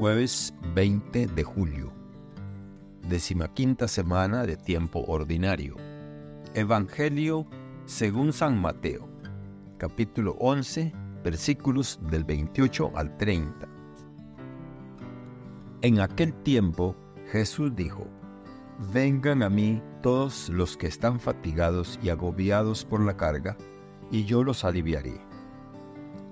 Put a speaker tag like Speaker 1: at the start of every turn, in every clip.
Speaker 1: Jueves 20 de julio. Decimaquinta semana de tiempo ordinario. Evangelio según San Mateo. Capítulo 11, versículos del 28 al 30. En aquel tiempo Jesús dijo, Vengan a mí todos los que están fatigados y agobiados por la carga, y yo los aliviaré.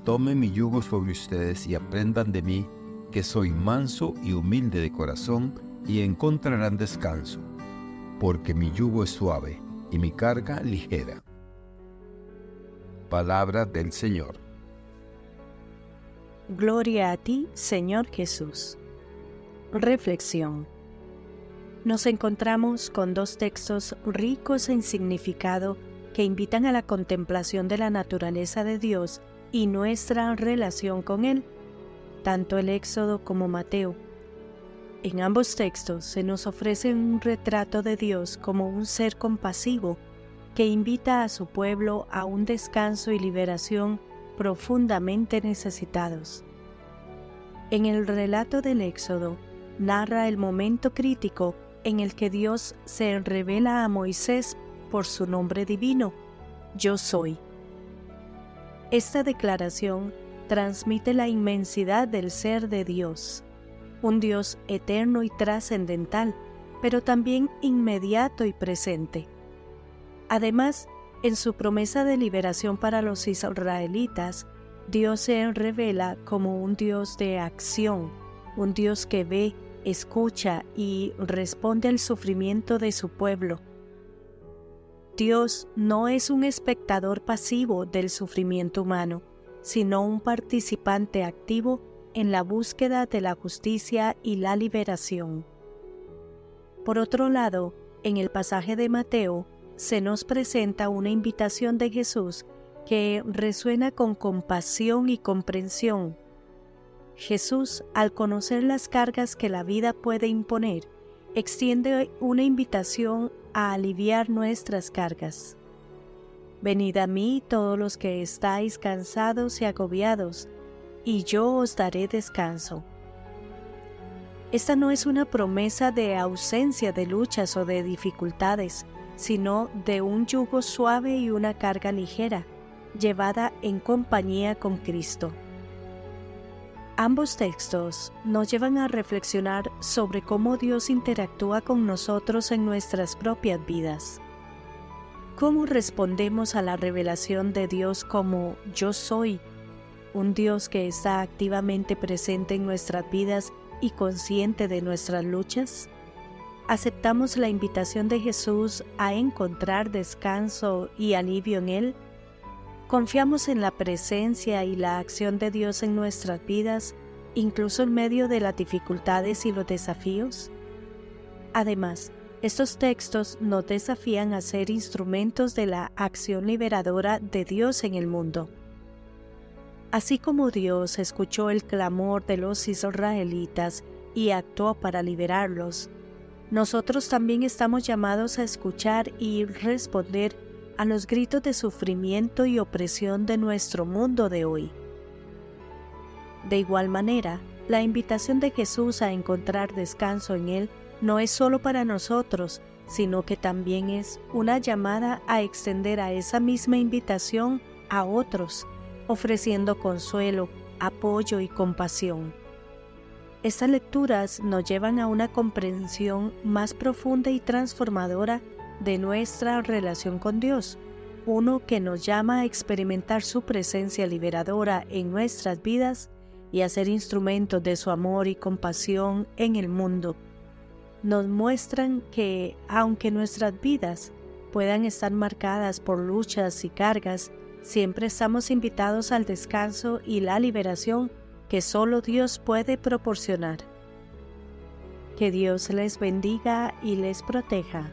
Speaker 1: Tomen mi yugo sobre ustedes y aprendan de mí, que soy manso y humilde de corazón, y encontrarán descanso, porque mi yugo es suave y mi carga ligera. Palabra del Señor.
Speaker 2: Gloria a ti, Señor Jesús. Reflexión. Nos encontramos con dos textos ricos en significado que invitan a la contemplación de la naturaleza de Dios y nuestra relación con Él tanto el Éxodo como Mateo. En ambos textos se nos ofrece un retrato de Dios como un ser compasivo que invita a su pueblo a un descanso y liberación profundamente necesitados. En el relato del Éxodo narra el momento crítico en el que Dios se revela a Moisés por su nombre divino, Yo soy. Esta declaración transmite la inmensidad del ser de Dios, un Dios eterno y trascendental, pero también inmediato y presente. Además, en su promesa de liberación para los israelitas, Dios se revela como un Dios de acción, un Dios que ve, escucha y responde al sufrimiento de su pueblo. Dios no es un espectador pasivo del sufrimiento humano, sino un participante activo en la búsqueda de la justicia y la liberación. Por otro lado, en el pasaje de Mateo se nos presenta una invitación de Jesús que resuena con compasión y comprensión. Jesús, al conocer las cargas que la vida puede imponer, extiende una invitación a aliviar nuestras cargas. Venid a mí todos los que estáis cansados y agobiados, y yo os daré descanso. Esta no es una promesa de ausencia de luchas o de dificultades, sino de un yugo suave y una carga ligera, llevada en compañía con Cristo. Ambos textos nos llevan a reflexionar sobre cómo Dios interactúa con nosotros en nuestras propias vidas. ¿Cómo respondemos a la revelación de Dios como yo soy? Un Dios que está activamente presente en nuestras vidas y consciente de nuestras luchas. ¿Aceptamos la invitación de Jesús a encontrar descanso y alivio en Él? ¿Confiamos en la presencia y la acción de Dios en nuestras vidas, incluso en medio de las dificultades y los desafíos? Además, estos textos nos desafían a ser instrumentos de la acción liberadora de Dios en el mundo. Así como Dios escuchó el clamor de los israelitas y actuó para liberarlos, nosotros también estamos llamados a escuchar y responder a los gritos de sufrimiento y opresión de nuestro mundo de hoy. De igual manera, la invitación de Jesús a encontrar descanso en Él no es solo para nosotros, sino que también es una llamada a extender a esa misma invitación a otros, ofreciendo consuelo, apoyo y compasión. Estas lecturas nos llevan a una comprensión más profunda y transformadora de nuestra relación con Dios, uno que nos llama a experimentar su presencia liberadora en nuestras vidas y a ser instrumentos de su amor y compasión en el mundo nos muestran que aunque nuestras vidas puedan estar marcadas por luchas y cargas, siempre estamos invitados al descanso y la liberación que solo Dios puede proporcionar. Que Dios les bendiga y les proteja.